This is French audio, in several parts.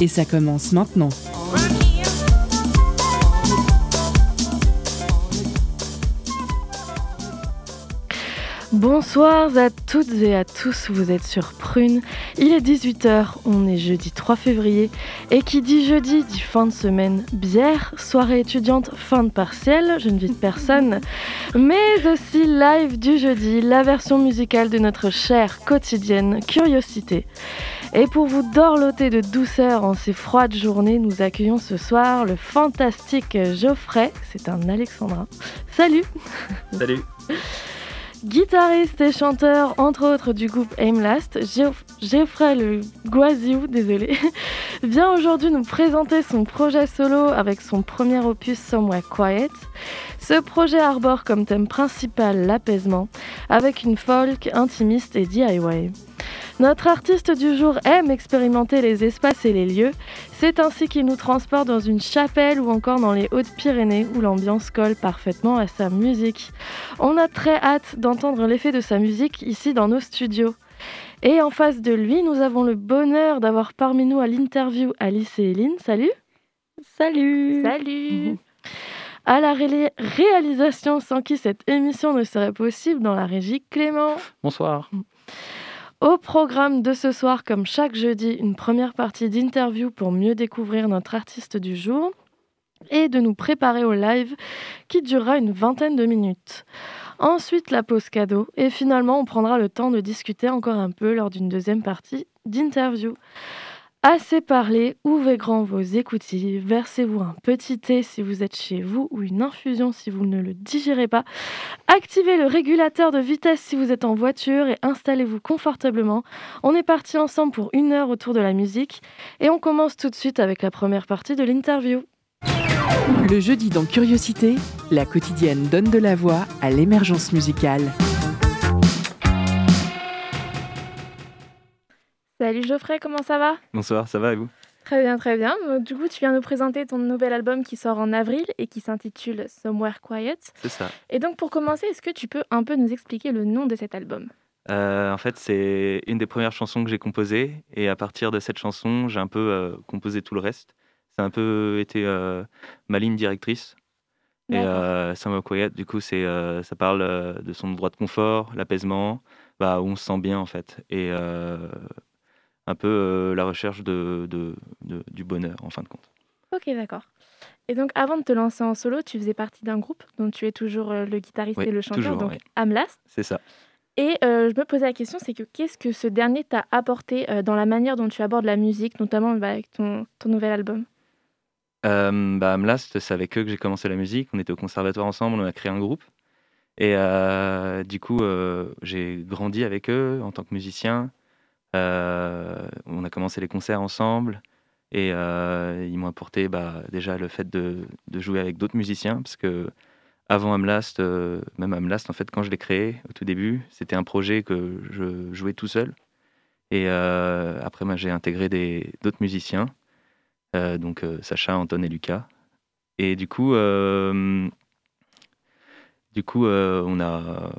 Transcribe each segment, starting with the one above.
Et ça commence maintenant. Bonsoir à toutes et à tous, vous êtes sur Prune. Il est 18h, on est jeudi 3 février. Et qui dit jeudi dit fin de semaine, bière, soirée étudiante, fin de partiel, je ne vis personne. Mais aussi live du jeudi, la version musicale de notre chère quotidienne Curiosité. Et pour vous dorloter de douceur en ces froides journées, nous accueillons ce soir le fantastique Geoffrey, c'est un alexandrin. Salut Salut Guitariste et chanteur, entre autres, du groupe Aimlast, Geoffrey le Guaziou, désolé, vient aujourd'hui nous présenter son projet solo avec son premier opus Somewhere Quiet. Ce projet arbore comme thème principal l'apaisement, avec une folk intimiste et DIY. Notre artiste du jour aime expérimenter les espaces et les lieux. C'est ainsi qu'il nous transporte dans une chapelle ou encore dans les Hautes-Pyrénées où l'ambiance colle parfaitement à sa musique. On a très hâte d'entendre l'effet de sa musique ici dans nos studios. Et en face de lui, nous avons le bonheur d'avoir parmi nous à l'interview Alice et Eline. Salut Salut Salut à la réalisation sans qui cette émission ne serait possible dans la régie Clément. Bonsoir. Au programme de ce soir, comme chaque jeudi, une première partie d'interview pour mieux découvrir notre artiste du jour et de nous préparer au live qui durera une vingtaine de minutes. Ensuite, la pause cadeau et finalement, on prendra le temps de discuter encore un peu lors d'une deuxième partie d'interview. Assez parlé, ouvrez grand vos écoutilles, versez-vous un petit thé si vous êtes chez vous ou une infusion si vous ne le digérez pas. Activez le régulateur de vitesse si vous êtes en voiture et installez-vous confortablement. On est parti ensemble pour une heure autour de la musique et on commence tout de suite avec la première partie de l'interview. Le jeudi dans Curiosité, la quotidienne donne de la voix à l'émergence musicale. Salut Geoffrey, comment ça va? Bonsoir, ça va et vous? Très bien, très bien. Du coup, tu viens nous présenter ton nouvel album qui sort en avril et qui s'intitule Somewhere Quiet. C'est ça. Et donc, pour commencer, est-ce que tu peux un peu nous expliquer le nom de cet album? Euh, En fait, c'est une des premières chansons que j'ai composées. Et à partir de cette chanson, j'ai un peu euh, composé tout le reste. Ça a un peu été euh, ma ligne directrice. Et Somewhere Quiet, du coup, c'est, ça parle de son droit de confort, l'apaisement, bah, où on se sent bien en fait. Et un peu euh, la recherche de, du bonheur en fin de compte. Ok, d'accord. Et donc, avant de te lancer en solo, tu faisais partie d'un groupe dont tu es toujours euh, le guitariste et le chanteur, donc Amlast. C'est ça. Et euh, je me posais la question, c'est que qu'est-ce que ce dernier t'a apporté dans la manière dont tu abordes la musique, notamment bah, avec ton, ton, nouvel album? Bah, Amlast, c'est avec eux que j'ai commencé la musique. On était au conservatoire ensemble, on a créé un groupe. Et du coup, j'ai grandi avec eux en tant que musicien. Euh, on a commencé les concerts ensemble et euh, ils m'ont apporté bah, déjà le fait de, jouer avec d'autres musiciens parce que avant Amlast, euh, même Amlast, en fait, quand je l'ai créé au tout début, c'était un projet que je jouais tout seul. Et après, moi, j'ai intégré d'autres musiciens, donc Sacha, Anton et Lucas. Et du coup, du coup, on a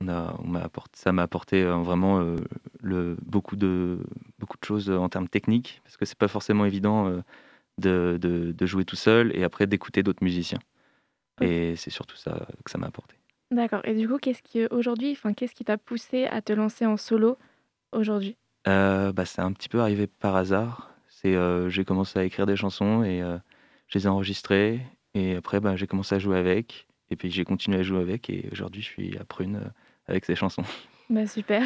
on a, on apporté, ça m'a apporté euh, vraiment euh, le, beaucoup, de, beaucoup de choses en termes techniques, parce que c'est pas forcément évident euh, de, de, jouer tout seul et après d'écouter d'autres musiciens. Et c'est surtout ça que ça m'a apporté. D'accord. Et du coup, qu'est-ce qui aujourd'hui, enfin, qu'est-ce qui t'a poussé à te lancer en solo aujourd'hui? Bah, c'est un petit peu arrivé par hasard. C'est, j'ai commencé à écrire des chansons et je les ai enregistrées et après, bah, j'ai commencé à jouer avec et puis j'ai continué à jouer avec et aujourd'hui, je suis à Prune avec ses chansons. Bah, super.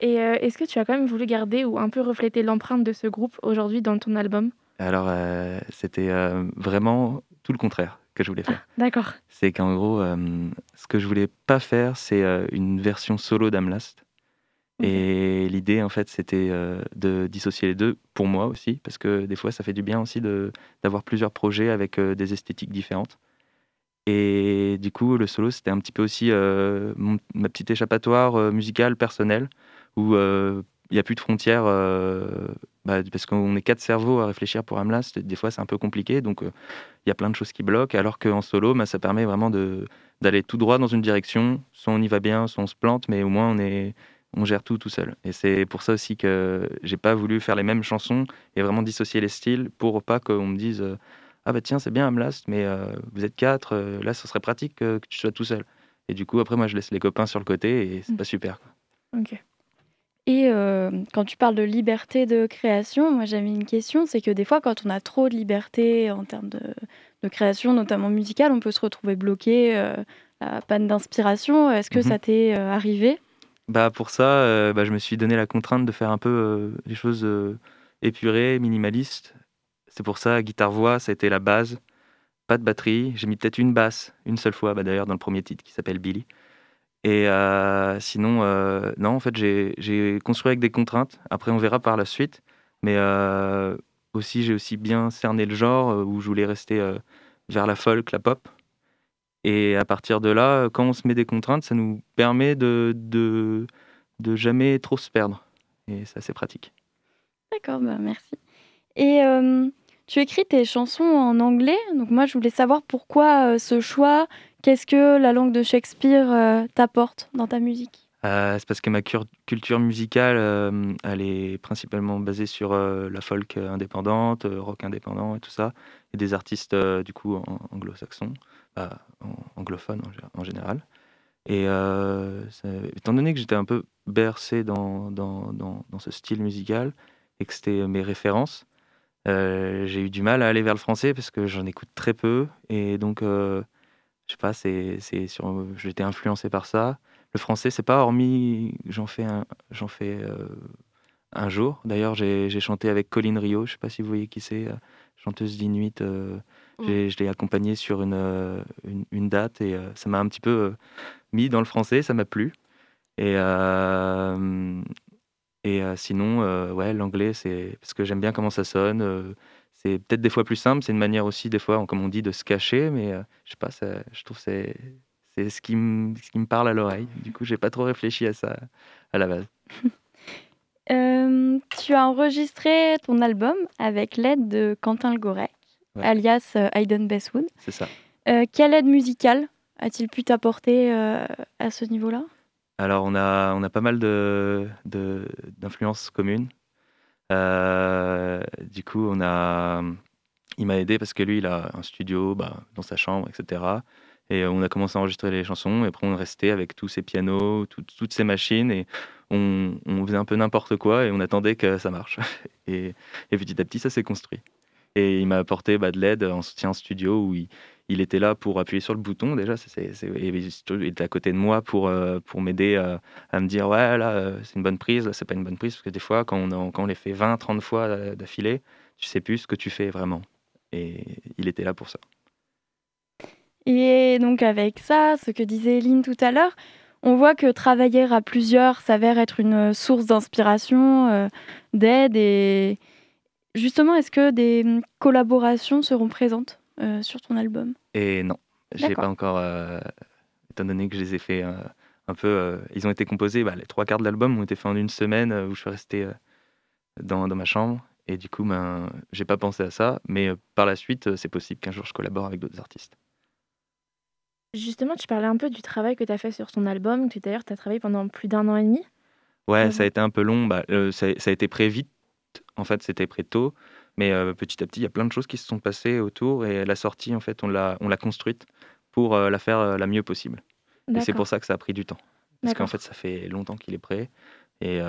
Et euh, est-ce que tu as quand même voulu garder ou un peu refléter l'empreinte de ce groupe aujourd'hui dans ton album? Alors, euh, c'était euh, vraiment tout le contraire que je voulais faire. D'accord. C'est qu'en gros, ce que je voulais pas faire, c'est une version solo d'Amlast. Et l'idée, en fait, c'était de dissocier les deux, pour moi aussi, parce que des fois, ça fait du bien aussi d'avoir plusieurs projets avec des esthétiques différentes. Et du coup, le solo, c'était un petit peu aussi ma petite échappatoire musicale personnelle, où il n'y a plus de frontières, bah, parce qu'on est quatre cerveaux à réfléchir pour Amlas, des fois c'est un peu compliqué, donc il y a plein de choses qui bloquent, alors qu'en solo, bah, ça permet vraiment d'aller tout droit dans une direction, soit on y va bien, soit on se plante, mais au moins on on gère tout tout seul. Et c'est pour ça aussi que j'ai pas voulu faire les mêmes chansons et vraiment dissocier les styles pour pas qu'on me dise euh, ah bah tiens c'est bien Amlast mais euh, vous êtes quatre euh, là ce serait pratique que, tu sois tout seul. Et du coup après moi je laisse les copains sur le côté et c'est mmh. pas super. Ok. Et quand tu parles de liberté de création, moi j'avais une question, c'est que des fois quand on a trop de liberté en termes de, de création, notamment musicale, on peut se retrouver bloqué, la panne d'inspiration. Est-ce que mmh ça t'est arrivé? Bah pour ça, euh, bah, je me suis donné la contrainte de faire un peu euh, les choses euh, épurées, minimalistes. C'est pour ça, guitare-voix, ça a été la base. Pas de batterie. J'ai mis peut-être une basse, une seule fois, bah, d'ailleurs, dans le premier titre qui s'appelle Billy. Et sinon, non, en fait, j'ai construit avec des contraintes. Après, on verra par la suite. Mais aussi, j'ai aussi bien cerné le genre où je voulais rester vers la folk, la pop. Et à partir de là, quand on se met des contraintes, ça nous permet de, de, de jamais trop se perdre. Et ça, c'est pratique. D'accord, bah merci. Et euh, tu écris tes chansons en anglais. Donc moi, je voulais savoir pourquoi euh, ce choix. Qu'est-ce que la langue de Shakespeare euh, t'apporte dans ta musique? C'est parce que ma culture musicale, elle est principalement basée sur la folk indépendante, rock indépendant et tout ça, et des artistes du coup anglo-saxons anglophone en, général. Et euh, étant donné que j'étais un peu bercé dans, ce style musical et que c'était mes références, euh, j'ai eu du mal à aller vers le français parce que j'en écoute très peu. Et donc, euh, je sais pas, c'est, c'est sur, j'étais influencé par ça. Le français, c'est pas hormis, j'en fais un, j'en fais un jour. D'ailleurs, j'ai, j'ai chanté avec Colline Rio, je sais pas si vous voyez qui c'est, chanteuse d'Inuit Mmh. Je l'ai accompagné sur une, euh, une, date et euh, ça m'a un petit peu euh, mis dans le français, ça m'a plu. Et, et sinon, ouais, l'anglais, c'est parce que j'aime bien comment ça sonne. c'est peut-être des fois plus simple, c'est une manière aussi, des fois, comme on dit, de se cacher, mais je sais pas, ça, je trouve que c'est ce qui, me, ce qui me parle à l'oreille. Du coup, j'ai pas trop réfléchi à ça à la base. tu as enregistré ton album avec l'aide de Quentin Le Goret alias euh, Hayden Bestwood. C'est ça. Euh, quelle aide musicale a-t-il pu t'apporter euh, à ce niveau-là? Alors, on a, on a pas mal d'influences de, communes. du coup, on a, il m'a aidé parce que lui, il a un studio bah, dans sa chambre, etc. Et on a commencé à enregistrer les chansons. Et après, on restait avec tous ces pianos, toutes ces machines. Et on, on faisait un peu n'importe quoi. Et on attendait que ça marche. Et, et petit à petit, ça s'est construit. Et il m'a apporté bah, de l'aide en soutien studio où il, était là pour appuyer sur le bouton déjà. il était à côté de moi pour, euh, pour m'aider à me dire ouais là euh, c'est une bonne prise, là c'est pas une bonne prise parce que des fois quand on, quand on les fait 20, 30 fois d'affilée, tu sais plus ce que tu fais vraiment. Et il était là pour ça. Et donc avec ça, ce que disait Eline tout à l'heure, on voit que travailler à plusieurs s'avère être une source d'inspiration, euh, d'aide et, Justement, est-ce que des hum, collaborations seront présentes? Euh, sur ton album Et non, j'ai pas encore, euh, étant donné que je les ai fait euh, un peu, ils ont été composés, bah, les trois quarts de l'album ont été faits en une semaine où je suis resté dans, ma chambre. Et du coup, ben, j'ai pas pensé à ça, mais par la suite, c'est possible qu'un jour je collabore avec d'autres artistes. Justement, tu parlais un peu du travail que tu as fait sur ton album. D'ailleurs, tu as travaillé pendant plus d'un an et demi. Ouais, ça a été un peu long. Bah, ça, ça, a été très vite en fait, c'était prêt tôt. Mais euh, petit à petit, il y a plein de choses qui se sont passées autour et la sortie, en fait, on l'a, on l'a construite pour euh, la faire euh, la mieux possible. Et c'est pour ça que ça a pris du temps. Parce qu'en fait, ça fait longtemps qu'il est prêt. Et,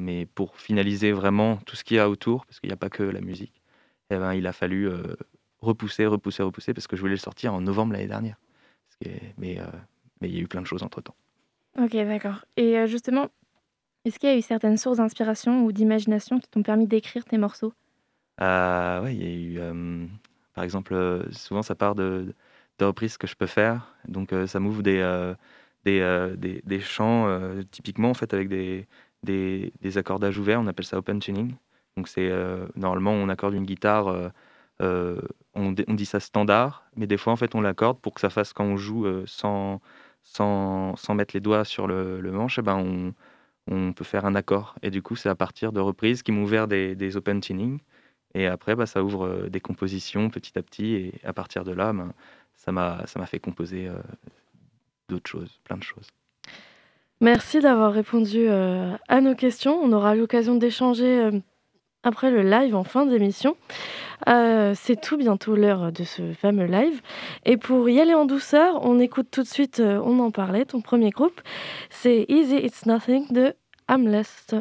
mais pour finaliser vraiment tout ce qu'il y a autour, parce qu'il n'y a pas que la musique, eh ben, il a fallu repousser, repousser, repousser, parce que je voulais le sortir en novembre l'année dernière. mais, mais il y a eu plein de choses entre-temps. Ok, d'accord. Et justement, est-ce qu'il y a eu certaines sources d'inspiration ou d'imagination qui t'ont permis d'écrire tes morceaux? Euh, Oui, il y a eu, euh, par exemple, euh, souvent ça part de, de, reprises que je peux faire. Donc ça m'ouvre des, des, des, chants, typiquement en fait, avec des, des, des accordages ouverts, on appelle ça open tuning. Donc c'est normalement on accorde une guitare, on, on, dit ça standard, mais des fois en fait on l'accorde pour que ça fasse quand on joue sans, sans, sans, mettre les doigts sur le, le manche, eh ben on, on peut faire un accord. Et du coup, c'est à partir de reprises qui m'ont ouvert des, des, open tuning. Et après, bah, ça ouvre euh, des compositions petit à petit. Et à partir de là, ben, ça m'a fait composer euh, d'autres choses, plein de choses. Merci d'avoir répondu euh, à nos questions. On aura l'occasion d'échanger après le live en fin d'émission. c'est tout bientôt l'heure de ce fameux live. Et pour y aller en douceur, on écoute tout de suite, on en parlait, ton premier groupe. C'est Easy It's Nothing de Amlest.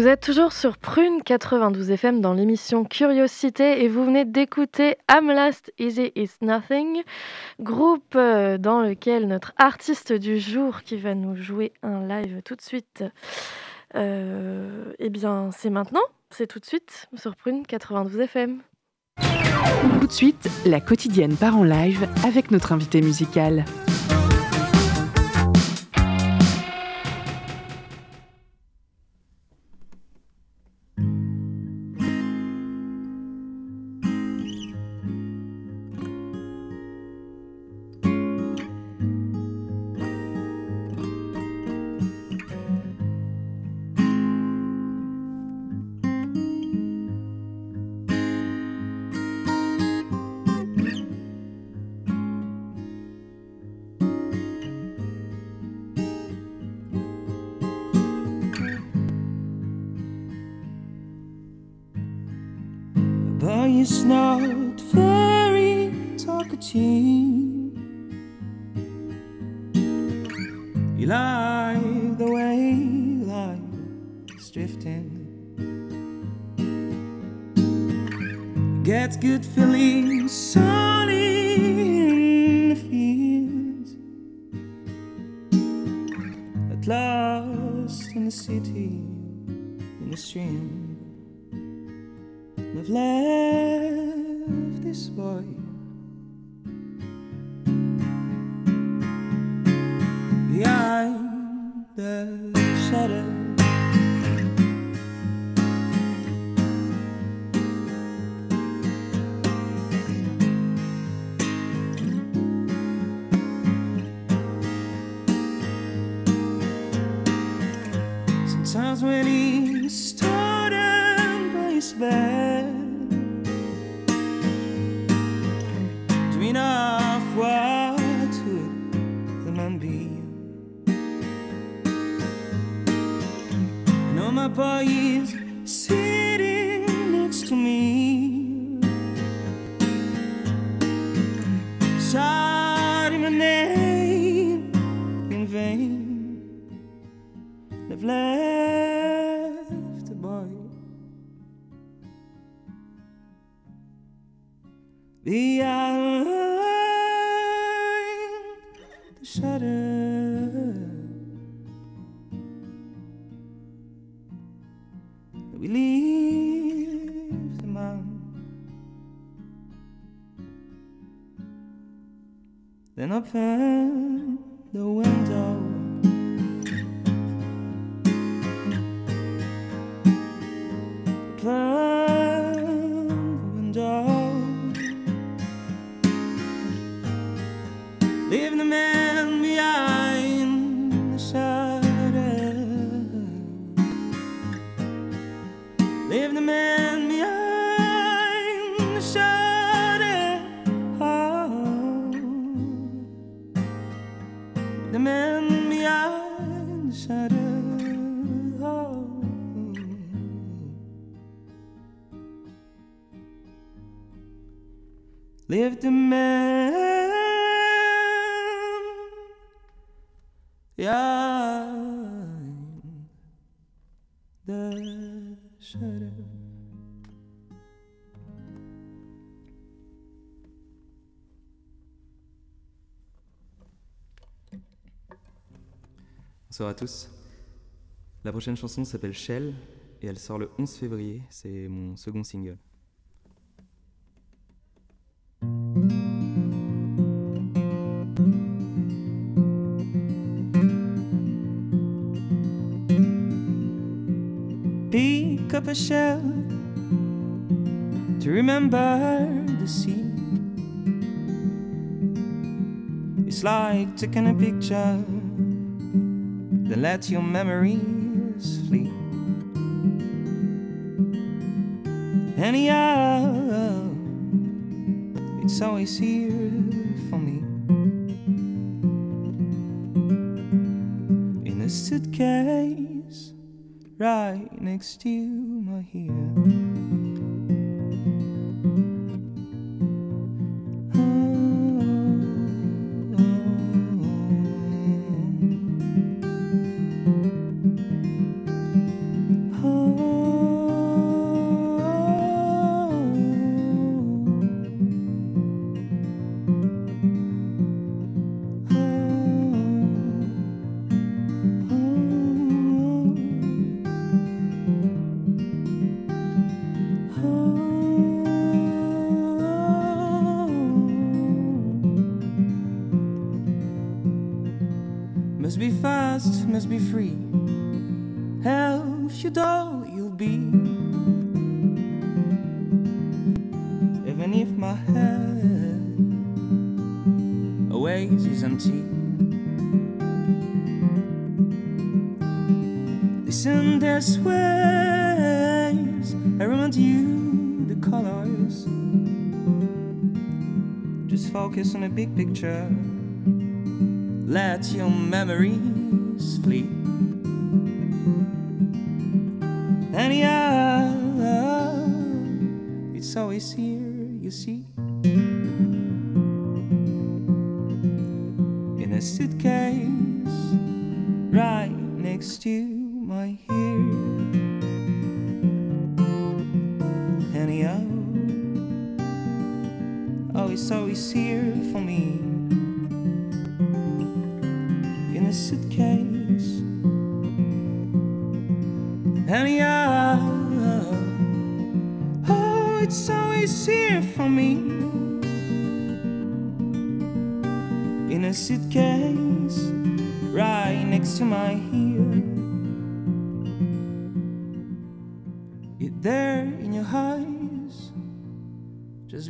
Vous êtes toujours sur Prune 92 FM dans l'émission Curiosité et vous venez d'écouter I'm Last Easy Is Nothing, groupe euh, dans lequel notre artiste du jour qui va nous jouer un live tout de suite, euh, eh bien c'est maintenant, c'est tout de suite sur Prune 92 FM. Tout de suite, la quotidienne part en live avec notre invité musical. Papa is sitting next to me. Shouting my name in vain. They've left the boy the Bonsoir à tous. La prochaine chanson s'appelle Shell et elle sort le 11 février. C'est mon second single. Pick up a shell to remember the sea. It's like taking a picture, then let your memories flee. Anyhow, it's always here for me. In a suitcase right next to my ear. Colors. Just focus on the big picture. Let your memories flee. And yeah, it's always here, you see. In a suitcase, right next to my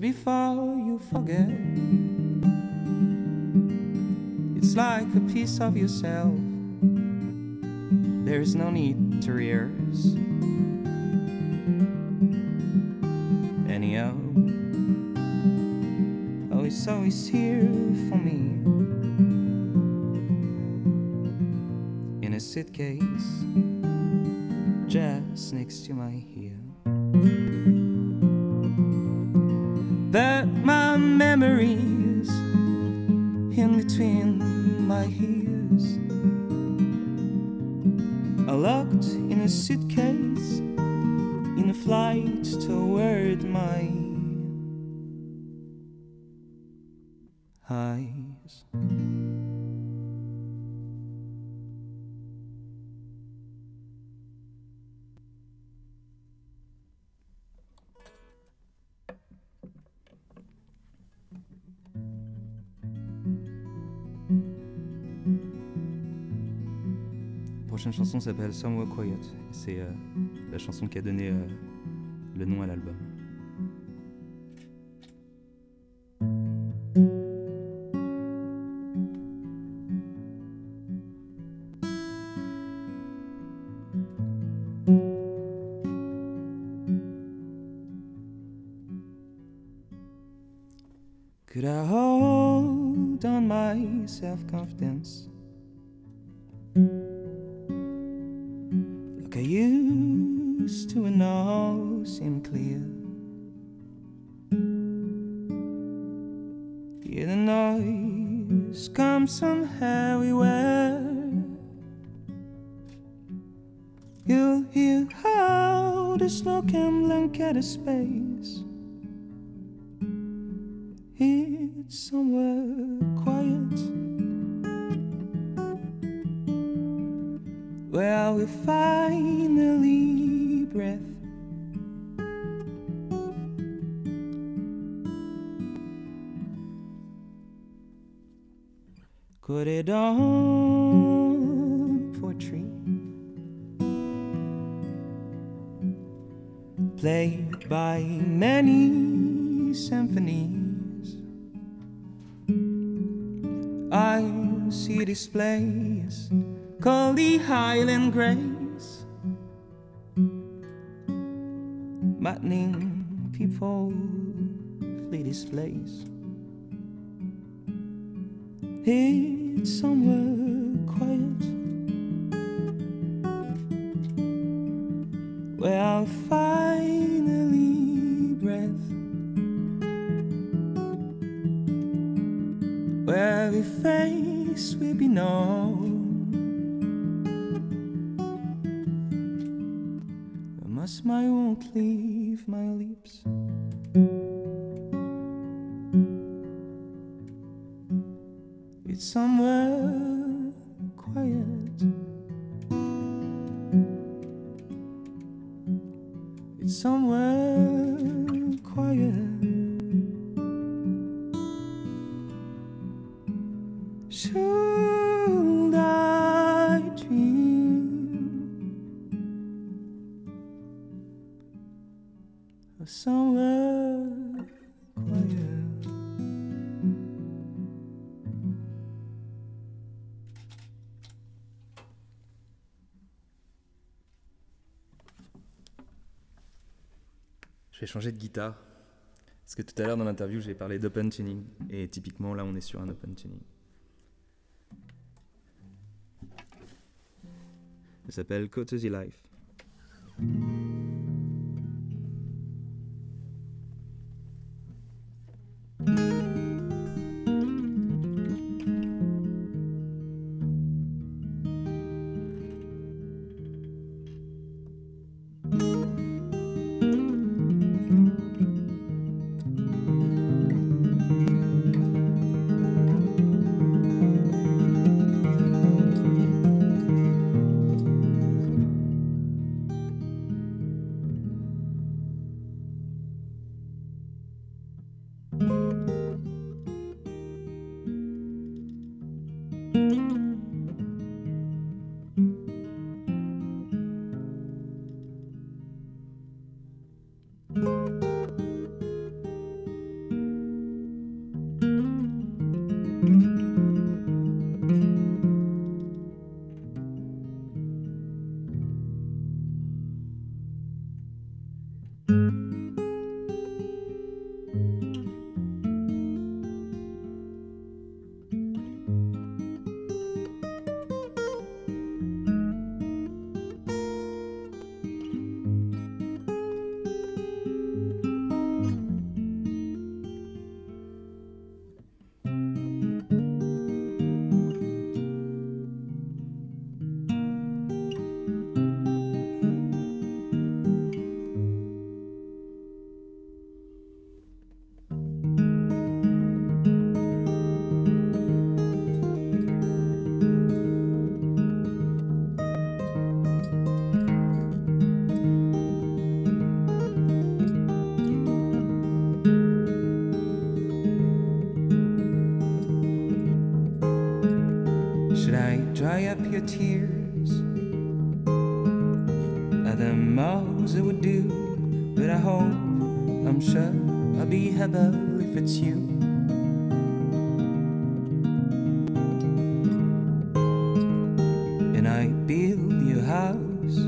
before you forget. It's like a piece of yourself. There's no need to rehearse. Anyhow, oh, it's always here for me. In a suitcase, just next to my ear. Memories in between my ears are locked in a suitcase in a flight toward my eyes. Chanson s'appelle Somewhere Quiet. C'est euh, la chanson qui a donné euh, le nom à l'album. I see this place called the Highland Grace, maddening people flee this place. It's somewhere quiet where I'll finally face will be known. My smile won't changer de guitare. Parce que tout à l'heure dans l'interview, j'ai parlé d'open tuning. Et typiquement, là, on est sur un open tuning. Ça s'appelle Courtesy Life. There most it would do? But I hope, I'm sure I'll be happy if it's you. And I build your house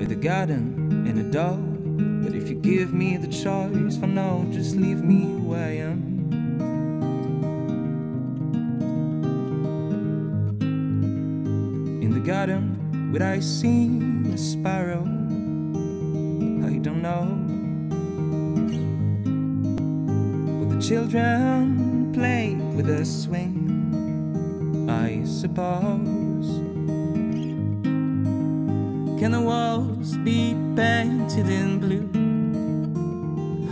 with a garden and a dog. But if you give me the choice, for now, just leave me where I am. Would I see a sparrow? I don't know. Would the children play with a swing? I suppose. Can the walls be painted in blue?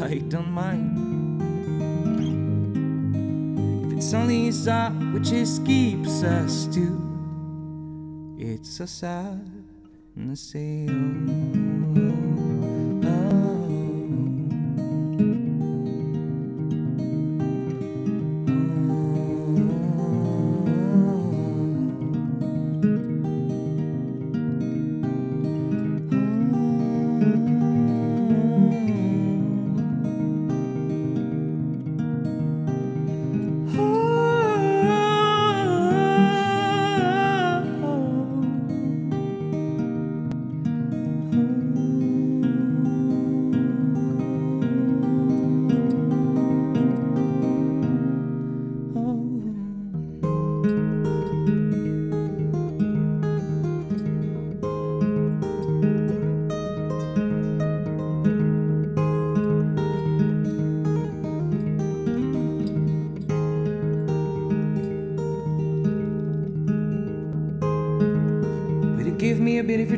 I don't mind. If it's only that which keeps us two. It's so sad to say, oh,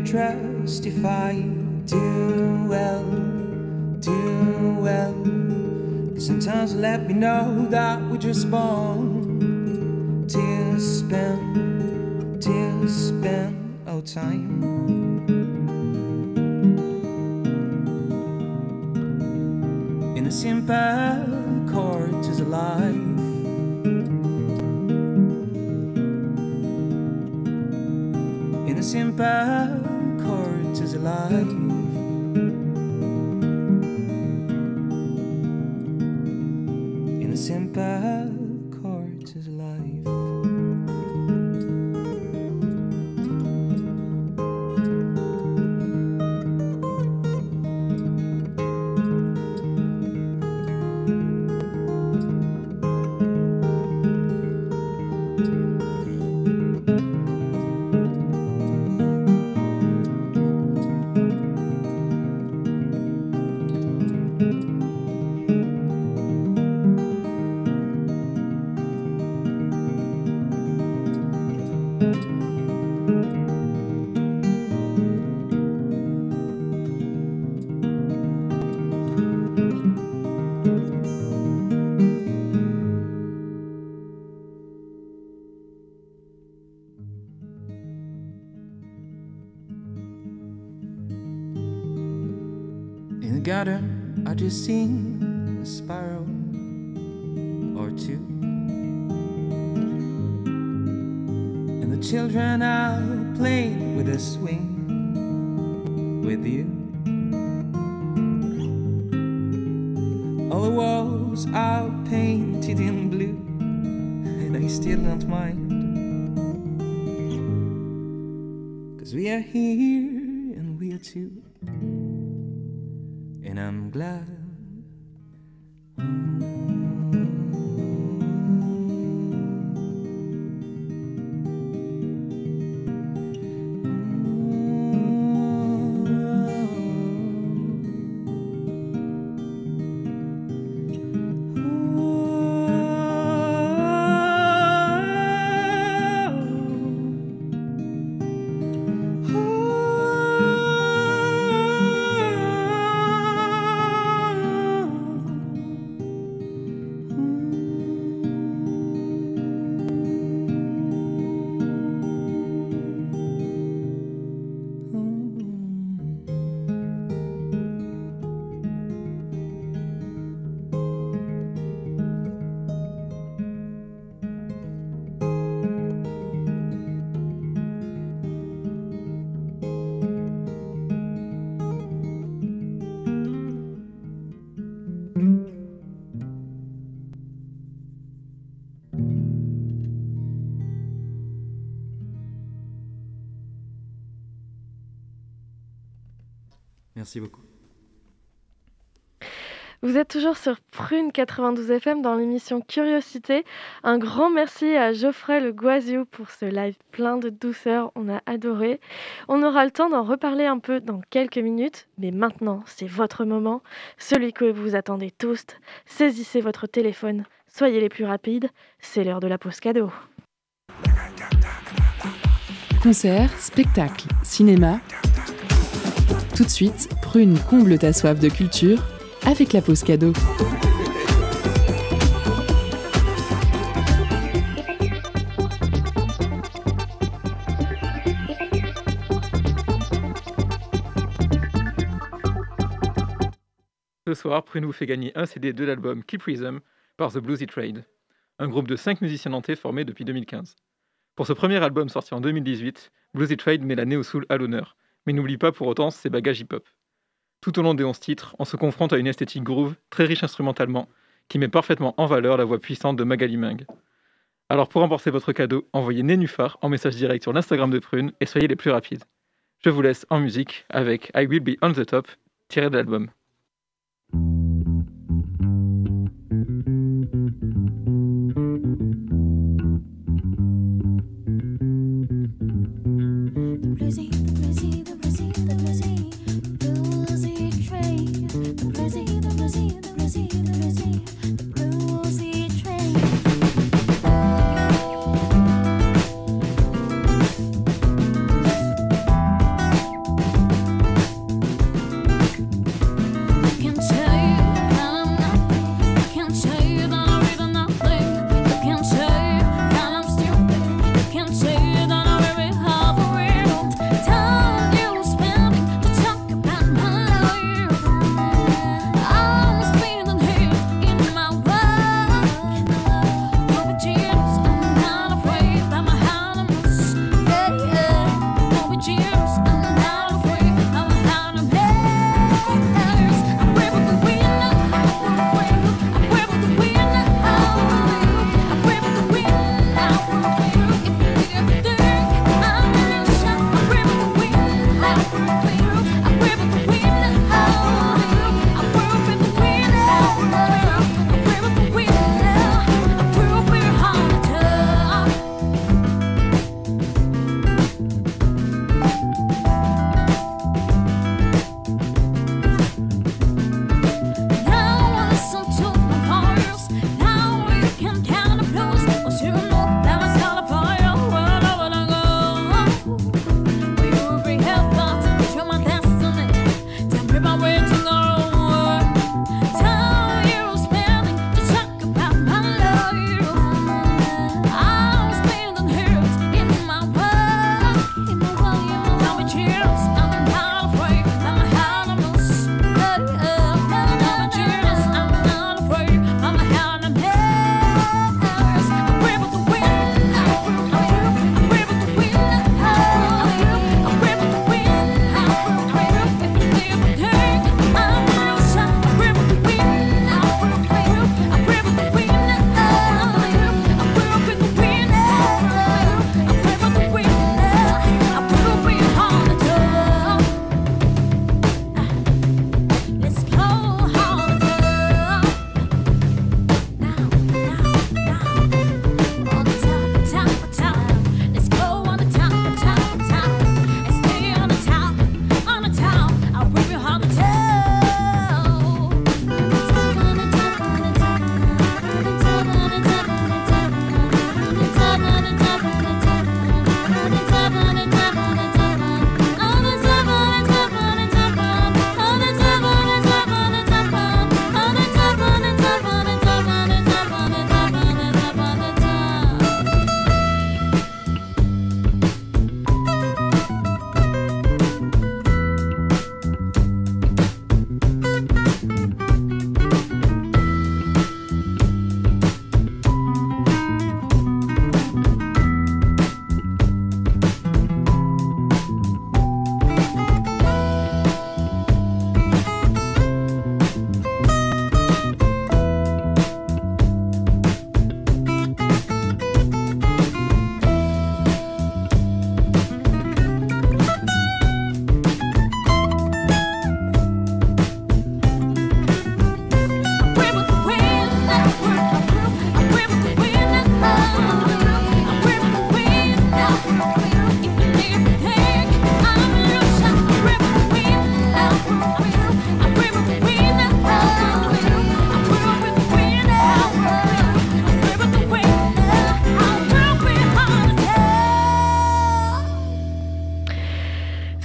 trust if I do well, do well? 'Cause sometimes let me know that we're just born to spend, to spend our time. The gutter, I just seen a sparrow or two. And the children are playing with a swing with you. All the walls are painted in blue, and I still don't mind. Cause we are here and we are two, Glass. Merci beaucoup. Vous êtes toujours sur Prune 92 FM dans l'émission Curiosité. Un grand merci à Geoffrey Le Guazio pour ce live plein de douceur. On a adoré. On aura le temps d'en reparler un peu dans quelques minutes. Mais maintenant, c'est votre moment. Celui que vous attendez tous. Saisissez votre téléphone. Soyez les plus rapides. C'est l'heure de la pause cadeau. Concert, spectacle, cinéma. Tout de suite, Prune comble ta soif de culture avec la pause cadeau. Ce soir, Prune vous fait gagner un CD de l'album Keep Rhythm par The Bluesy Trade, un groupe de 5 musiciens nantais formé depuis 2015. Pour ce premier album sorti en 2018, Bluesy Trade met la néo-soul à l'honneur, mais n'oublie pas pour autant ses bagages hip-hop. Tout au long des 11 titres, on se confronte à une esthétique groove très riche instrumentalement, qui met parfaitement en valeur la voix puissante de Magali Ming. Alors pour remporter votre cadeau, envoyez Nénuphar en message direct sur l'Instagram de Prune et soyez les plus rapides. Je vous laisse en musique avec I Will Be On The Top, tiré de l'album.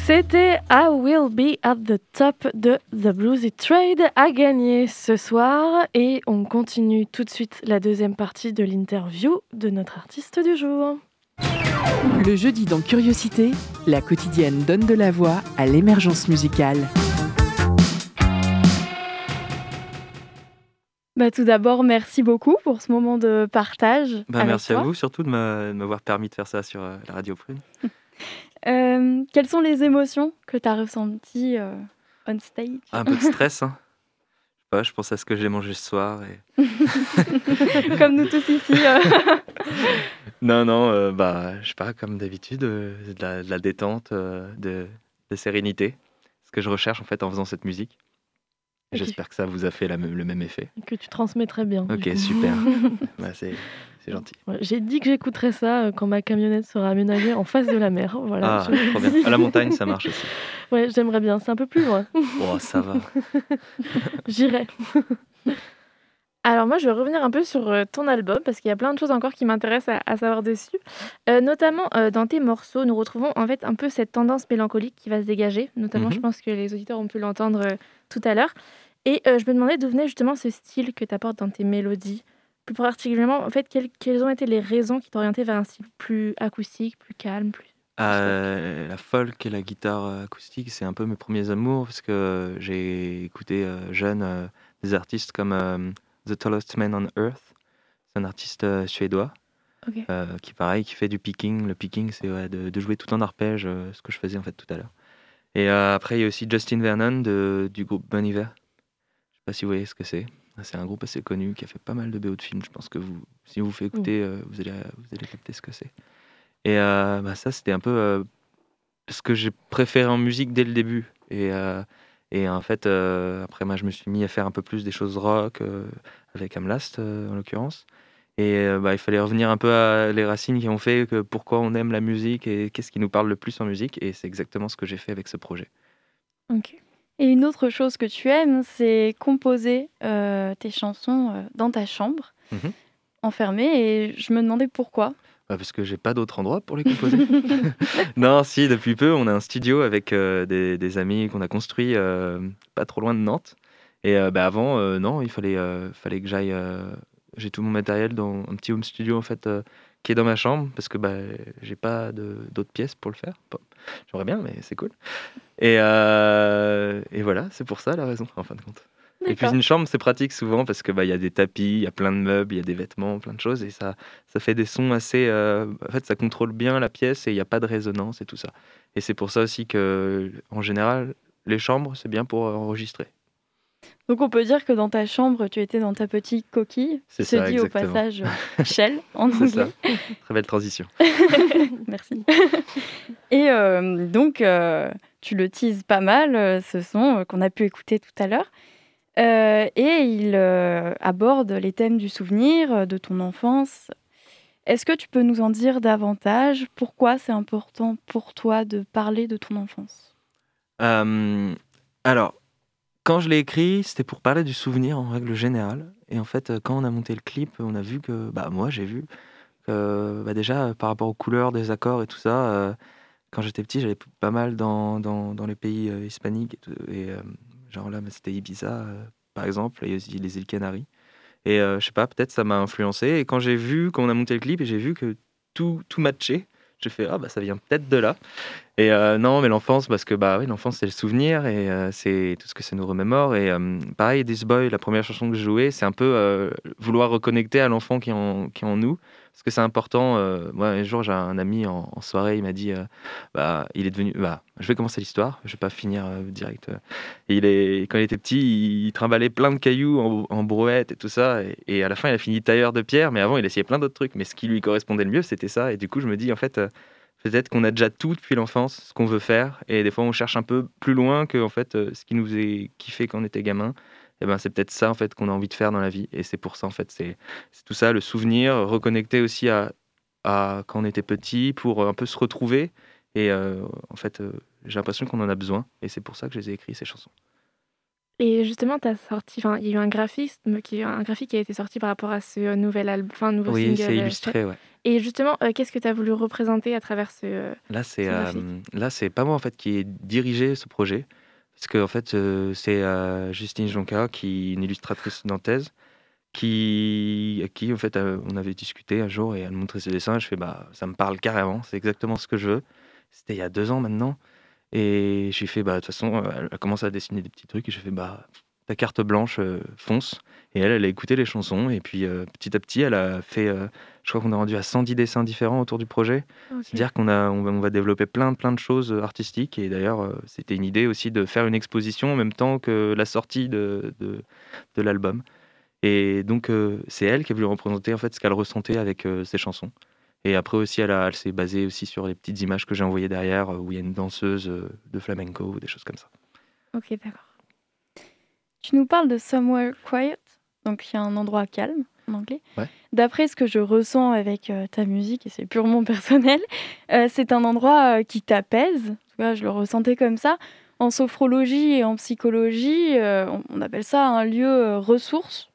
Way at the Top de The Bluesy Trade a gagné ce soir et on continue tout de suite la deuxième partie de l'interview de notre artiste du jour. Le jeudi dans Curiosité, la quotidienne donne de la voix à l'émergence musicale. Bah, tout d'abord, merci beaucoup pour ce moment de partage. Bah, avec merci à vous surtout de m'avoir permis de faire ça sur euh, la radio Prune. Euh, quelles sont les émotions que tu as ressenties euh, on stage? Un peu de stress, hein. Je sais pas, je pense à ce que j'ai mangé ce soir. Et... Comme nous tous ici. euh. Non, non, euh, bah, je sais pas, comme d'habitude, euh, de, la, de la détente, euh, de, de sérénité. Ce que je recherche en fait en faisant cette musique. J'espère que ça vous a fait la même- le même effet. Que tu transmets très bien. Ok, super. Bah, c'est c'est gentil. Ouais, J'ai dit que j'écouterais ça euh, quand ma camionnette sera aménagée en face de la mer. Voilà, ah, trop bien. À la montagne, ça marche aussi. Ouais, j'aimerais bien. C'est un peu plus loin. Oh, ça va. J'irai. Alors moi, je vais revenir un peu sur euh, ton album parce qu'il y a plein de choses encore qui m'intéressent à, à savoir dessus. Euh, notamment euh, dans tes morceaux, nous retrouvons en fait un peu cette tendance mélancolique qui va se dégager. Notamment, Mhm. je pense que les auditeurs ont pu l'entendre euh, tout à l'heure. Et je me demandais d'où venait justement ce style que tu apportes dans tes mélodies. Plus particulièrement, en fait, quelles, quelles ont été les raisons qui t'orientaient vers un style plus acoustique, plus calme, plus... Euh, la folk et la guitare euh, acoustique, c'est un peu mes premiers amours parce que j'ai écouté euh, jeune euh, des artistes comme euh, The Tallest Man on Earth. C'est un artiste euh, suédois euh, qui, pareil, qui fait du picking. Le picking, c'est ouais, de, de jouer tout en arpège, euh, ce que je faisais en fait tout à l'heure. Et euh, après, il y a aussi Justin Vernon de, du groupe Bon Iver. Je sais pas si vous voyez ce que c'est. C'est un groupe assez connu qui a fait pas mal de BO de films. Je pense que vous, si vous fait écouter, euh, vous, allez, vous allez capter ce que c'est. Et euh, bah, ça, c'était un peu euh, ce que j'ai préféré en musique dès le début. Et, euh, et en fait, après, moi, je me suis mis à faire un peu plus des choses rock, avec Amlast en l'occurrence. Et bah, il fallait revenir un peu à les racines qui ont fait que pourquoi on aime la musique et qu'est-ce qui nous parle le plus en musique. Et c'est exactement ce que j'ai fait avec ce projet. Ok. Et une autre chose que tu aimes, c'est composer euh, tes chansons euh, dans ta chambre, Mhm. enfermée. Et je me demandais pourquoi. Bah, parce que j'ai pas d'autre endroit pour les composer. non, si, depuis peu, on a un studio avec euh, des, des amis qu'on a construit pas trop loin de Nantes. Et bah, avant, non, il fallait, fallait que j'aille. j'ai tout mon matériel dans un petit home studio en fait qui est dans ma chambre parce que bah, j'ai pas d'autres pièces pour le faire. J'aimerais bien, mais c'est cool. Et, euh, et voilà, c'est pour ça la raison en fin de compte. Et puis une chambre, c'est pratique souvent parce que bah il y a des tapis, il y a plein de meubles, il y a des vêtements, plein de choses et ça ça fait des sons assez euh, en fait ça contrôle bien la pièce et il n'y a pas de résonance et tout ça. Et c'est pour ça aussi que en général les chambres c'est bien pour enregistrer. Donc on peut dire que dans ta chambre, tu étais dans ta petite coquille. C'est Se ça, dit au passage euh, Shell en C'est ça. anglais. Très belle transition. Merci. Et euh, donc, euh, tu le teases pas mal, ce son qu'on a pu écouter tout à l'heure. Euh, et il aborde les thèmes du souvenir, de ton enfance. Est-ce que tu peux nous en dire davantage? Pourquoi c'est important pour toi de parler de ton enfance? Alors, quand je l'ai écrit, c'était pour parler du souvenir en règle générale. Et en fait, euh, quand on a monté le clip, on a vu que, bah, moi, j'ai vu bah, déjà, euh, par rapport aux couleurs des accords et tout ça, euh, quand j'étais petit, j'allais pas mal dans, dans, les pays euh, hispaniques. Et, euh, genre là, c'était Ibiza, euh, par exemple, et aussi les îles Canaries. Et euh, je sais pas, peut-être ça m'a influencé. Et quand j'ai vu, quand on a monté le clip, j'ai vu que tout, tout matchait, j'ai fait, ah bah ça vient peut-être de là. Et euh, non, mais l'enfance, parce que bah oui, l'enfance c'est le souvenir et euh, c'est tout ce que ça nous remémore. Et euh, pareil, This Boy, la première chanson que j'ai jouée, c'est un peu euh, vouloir reconnecter à l'enfant qui, en- qui est en nous. Parce que c'est important. euh, moi, un jour, j'ai un ami en, soirée, il m'a dit, euh, bah, il est devenu. Bah, je vais commencer l'histoire, je vais pas finir euh, direct. il est, quand il était petit, il, il plein de cailloux en, brouette et tout ça. Et, à la fin, il a fini tailleur de pierre, mais avant, il essayait plein d'autres trucs. Mais ce qui lui correspondait le mieux, c'était ça. Et du coup, je me dis, en fait. Peut-être qu'on a déjà tout depuis l'enfance, ce qu'on veut faire, et des fois on cherche un peu plus loin que en fait ce qui nous est kiffé quand on était gamin. Et ben c'est peut-être ça en fait qu'on a envie de faire dans la vie, et c'est pour ça en fait c'est c'est tout ça le souvenir, reconnecter aussi à, à quand on était petit pour euh, un peu se retrouver. Et euh, en fait euh, j'ai l'impression qu'on en a besoin, et c'est pour ça que je les ai écrits ces chansons. Et justement, as sorti, enfin, il y a eu un graphisme qui, un graphique qui a été sorti par rapport à ce nouvel album, enfin, nouveau Oui, single. c'est illustré, ouais. Et justement, euh, qu'est-ce que tu as voulu représenter à travers ce... Là, c'est graphique? là, c'est pas moi en fait qui ai dirigé ce projet. Parce que en fait, euh, c'est euh, Justine Jonca, qui une illustratrice nantaise, qui, à qui en fait, euh, on avait discuté un jour et elle me montrait ses dessins. Je fais, bah, ça me parle carrément, c'est exactement ce que je veux. C'était il y a deux ans maintenant. Et j'ai fait, bah, de toute façon, elle a commencé à dessiner des petits trucs et j'ai fait, bah, ta carte blanche, euh, fonce. Et elle, elle a écouté les chansons et puis euh, petit à petit, elle a fait, euh, je crois qu'on a rendu à 110 dessins différents autour du projet. C'est-à-dire qu'on a, on va, on va développer plein, plein de choses artistiques. Et d'ailleurs, c'était une idée aussi de faire une exposition en même temps que la sortie de, de, de l'album. Et donc, c'est elle qui a voulu représenter en fait ce qu'elle ressentait avec ses chansons. Et après aussi, elle, a- elle s'est basée aussi sur les petites images que j'ai envoyées derrière, où il y a une danseuse de flamenco ou des choses comme ça. Ok, d'accord. Tu nous parles de Somewhere Quiet, donc il y a un endroit calme en anglais. Ouais. D'après ce que je ressens avec euh, ta musique, et c'est purement personnel, euh, c'est un endroit euh, qui t'apaise. En tout cas, je le ressentais comme ça. En sophrologie et en psychologie, on, on appelle ça un lieu ressource.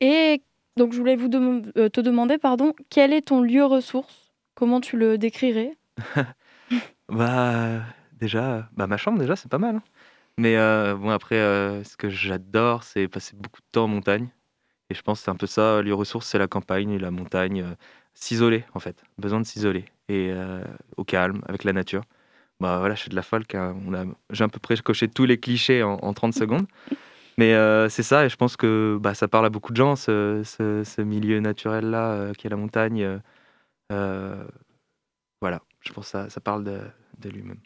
Et donc, je voulais vous te demander, pardon, quel est ton lieu ressource? Comment tu le décrirais? Bah, déjà, bah, ma chambre, déjà, c'est pas mal. hein. Mais euh, bon, après, euh, ce que j'adore, c'est passer beaucoup de temps en montagne. Et je pense que c'est un peu ça, lieu ressource, c'est la campagne et la montagne. euh, s'isoler, en fait. Besoin de s'isoler. Et au calme, avec la nature. Bah voilà, je suis de la folk. hein. On a, j'ai à peu près coché tous les clichés en, en 30 secondes. Mais c'est ça, et je pense que bah, ça parle à beaucoup de gens, ce, ce- ce milieu naturel-là, qui est la montagne. voilà, je pense que ça, ça parle de, de lui-même.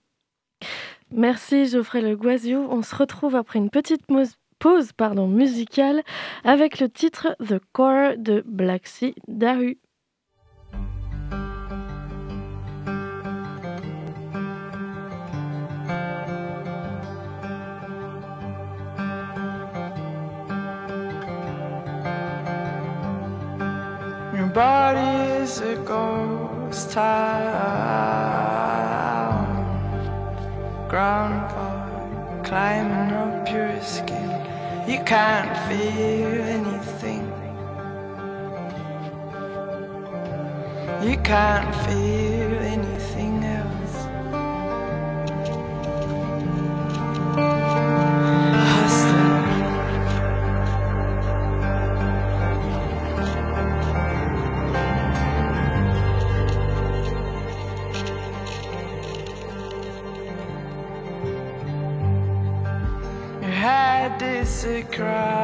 Merci Geoffrey Le Guazio. On se retrouve après une petite pause pardon, musicale avec le titre The Core de Black Sea Daru. Ground bar, climbing up your skin. You can't feel anything. You can't feel anything is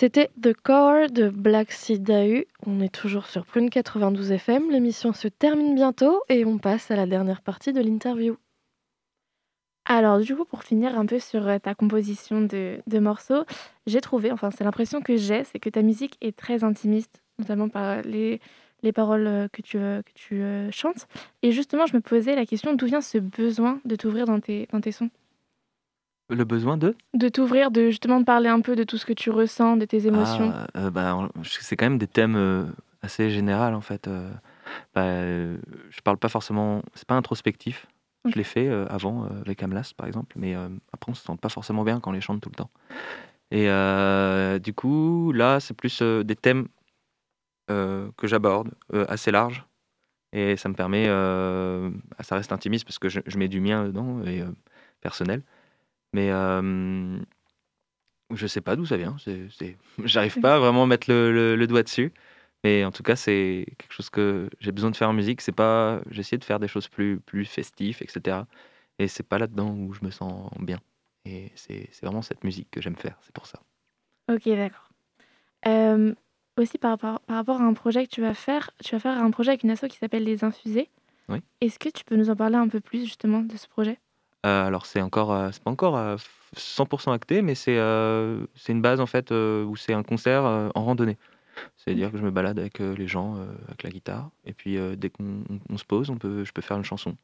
C'était The Core de Black Sea Dahu. On est toujours sur Prune 92 FM. L'émission se termine bientôt et on passe à la dernière partie de l'interview. Alors, du coup, pour finir un peu sur euh, ta composition de, de morceaux, j'ai trouvé, enfin, c'est l'impression que j'ai, c'est que ta musique est très intimiste, notamment par les, les paroles euh, que tu, euh, que tu chantes. Et justement, je me posais la question d'où vient ce besoin de t'ouvrir dans tes, dans tes sons? Le besoin de De t'ouvrir, de justement de parler un peu de tout ce que tu ressens, de tes émotions. Ah, euh, bah, c'est quand même des thèmes euh, assez généraux en fait. euh. Bah, euh, je parle pas forcément, c'est pas introspectif. Je l'ai fait avant avec Amlas par exemple, mais après on se sent pas forcément bien quand on les chante tout le temps. Et du coup là c'est plus des thèmes que j'aborde assez larges et ça me permet, ça reste intimiste parce que je, je mets du mien dedans et personnel, mais euh, je sais pas d'où ça vient. J'arrive pas à vraiment mettre le, le- le doigt dessus. Mais en tout cas, c'est quelque chose que j'ai besoin de faire en musique. C'est pas, j'essaie de faire des choses plus, plus festives, etc. Et c'est pas là-dedans où je me sens bien. Et c'est vraiment cette musique que j'aime faire. C'est pour ça. Ok, d'accord. Euh, aussi, par rapport, par rapport à un projet que tu vas faire, tu vas faire un projet avec une asso qui s'appelle Les Infusés. Oui. Est-ce que tu peux nous en parler un peu plus justement de ce projet? Alors c'est encore, euh, c'est pas encore euh, 100% acté, mais c'est euh, c'est une base en fait euh, où c'est un concert euh, en randonnée. C'est-à-dire que je me balade avec euh, les gens euh, avec la guitare et puis euh, dès qu'on on- on se pose, on peut, je peux faire une chanson.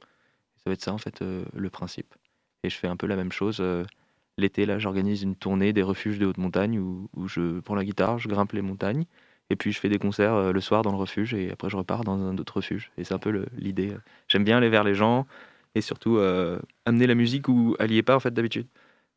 Ça va être ça en fait euh, le principe. Et je fais un peu la même chose. euh, L'été là, j'organise une tournée des refuges de haute montagne où, où je prends la guitare, je grimpe les montagnes et puis je fais des concerts euh, le soir dans le refuge et après je repars dans un autre refuge. Et c'est un peu l'idée. euh. J'aime bien aller vers les gens et surtout euh, amener la musique où elle n'y est pas en fait d'habitude.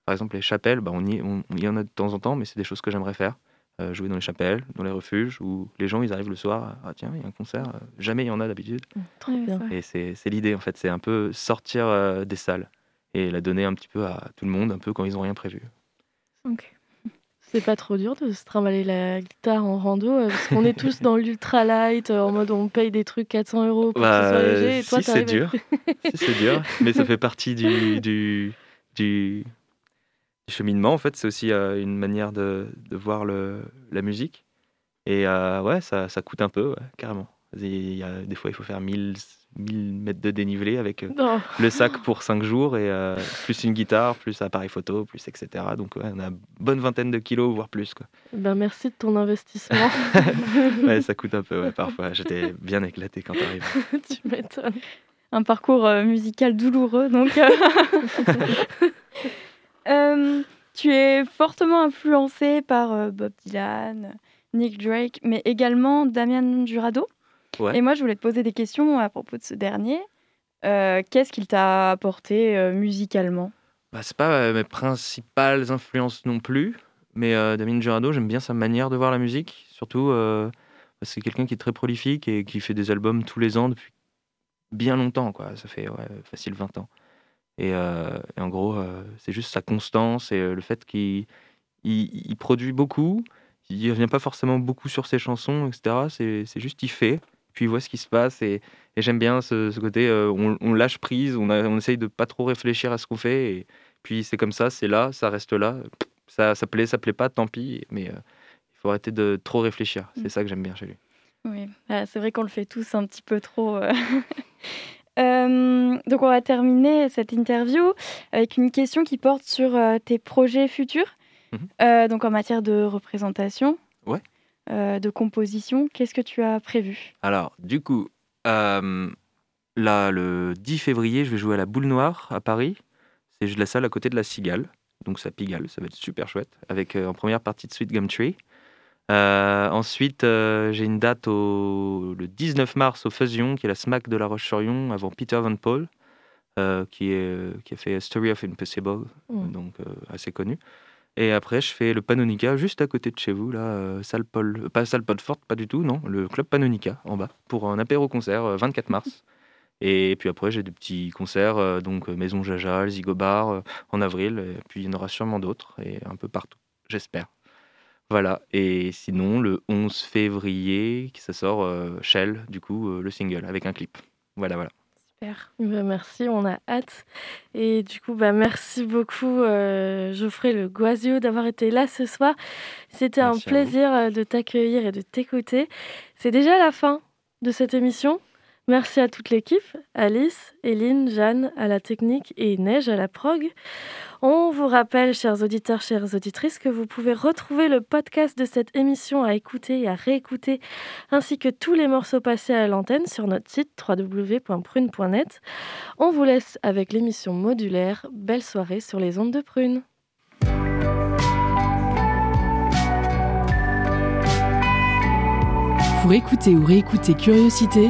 Par exemple, les chapelles, bah, on, y, on, on y en a de temps en temps, mais c'est des choses que j'aimerais faire. Euh, jouer dans les chapelles, dans les refuges, où les gens ils arrivent le soir, ah tiens, il y a un concert, euh, jamais il y en a d'habitude. Trop bien. vrai. Et c'est c'est l'idée en fait, c'est un peu sortir euh, des salles et la donner un petit peu à tout le monde, un peu quand ils n'ont rien prévu. Ok. C'est pas trop dur de se trimballer la guitare en rando euh, parce qu'on est tous dans l'ultra light euh, en mode on paye des trucs 400 euros pour que ce soit léger et toi Bah, si c'est dur, si c'est dur, mais ça fait partie du, du, du, cheminement en fait. C'est aussi euh, une manière de, de voir le, la musique. Et euh, ouais, ça, ça coûte un peu, ouais, carrément. Il y a, des fois, il faut faire 1000, 1000 mètres de dénivelé avec euh, Non. le sac pour 5 jours, et euh, plus une guitare, plus appareil photo, plus etc. Donc ouais, on a une bonne vingtaine de kilos, voire plus. Quoi. Ben, merci de ton investissement. Ouais, ça coûte un peu, ouais, parfois. J'étais bien éclaté quand t'arrives. tu m'étonnes. un parcours euh, musical douloureux. Donc, euh, euh, tu es fortement influencé par euh, Bob Dylan, Nick Drake, mais également Damian Jurado. Ouais. Et moi, je voulais te poser des questions à propos de ce dernier. Euh, Qu'est-ce qu'il t'a apporté euh, musicalement? Bah, c'est pas euh, mes principales influences non plus, mais euh, Damien Jurado, j'aime bien sa manière de voir la musique. Surtout, bah, c'est quelqu'un qui est très prolifique et qui fait des albums tous les ans depuis bien longtemps, quoi. Ça fait ouais, facile 20 ans. Et, et en gros, c'est juste sa constance et le fait qu'il il, il produit beaucoup. Il revient pas forcément beaucoup sur ses chansons, etc. C'est c'est juste il fait, puis ce qui se passe et, et j'aime bien ce, ce côté, euh, on, on lâche prise, on, a- on essaye de pas trop réfléchir à ce qu'on fait et puis c'est comme ça, c'est là, ça reste là. Ça, ça plaît, ça plaît pas, tant pis, mais euh, il faut arrêter de trop réfléchir. C'est Mm. ça que j'aime bien chez lui. Oui, ah, c'est vrai qu'on le fait tous un petit peu trop. euh. Euh, donc, on va terminer cette interview avec une question qui porte sur euh, tes projets futurs. Euh, donc, en matière de représentation, Ouais. Euh, de composition, qu'est-ce que tu as prévu? Alors, du coup, euh, là, le 10 février, je vais jouer à la Boule Noire à Paris. C'est la salle à côté de la Cigale. donc ça Pigalle, ça va être super chouette, avec euh, en première partie de Sweet Gum Tree. Euh, ensuite, j'ai une date au, le 19 mars au Fusion, qui est la SMAC de La Roche-sur-Yon, avant Peter Van Paul, qui, est, qui a fait Story of Impossible, Mm. donc assez connu. Et après, je fais le Panonica, juste à côté de chez vous, là, euh, salle Paul, euh, pas salle Paul Forte, pas du tout, non, le club Panonica, en bas, pour un apéro-concert, euh, 24 mars. Et puis après, j'ai des petits concerts, euh, donc euh, Maison Jaja, le Zigobar, euh, en avril, et puis il y en aura sûrement d'autres, et un peu partout, j'espère. Voilà, et sinon, le 11 février, ça sort euh, Shell, du coup, euh, le single, avec un clip. Voilà, voilà. Super. Bah, merci, on a hâte. Et du coup, bah, merci beaucoup, euh, Geoffrey Le Guasio, d'avoir été là ce soir. C'était un plaisir euh, de t'accueillir et de t'écouter. C'est déjà la fin de cette émission? Merci à toute l'équipe, Alice, Eline, Jeanne à la technique et Neige à la prog. On vous rappelle, chers auditeurs, chères auditrices, que vous pouvez retrouver le podcast de cette émission à écouter et à réécouter, ainsi que tous les morceaux passés à l'antenne sur notre site www.prune.net. On vous laisse avec l'émission modulaire. Belle soirée sur les ondes de Prune. Pour écouter ou réécouter Curiosité,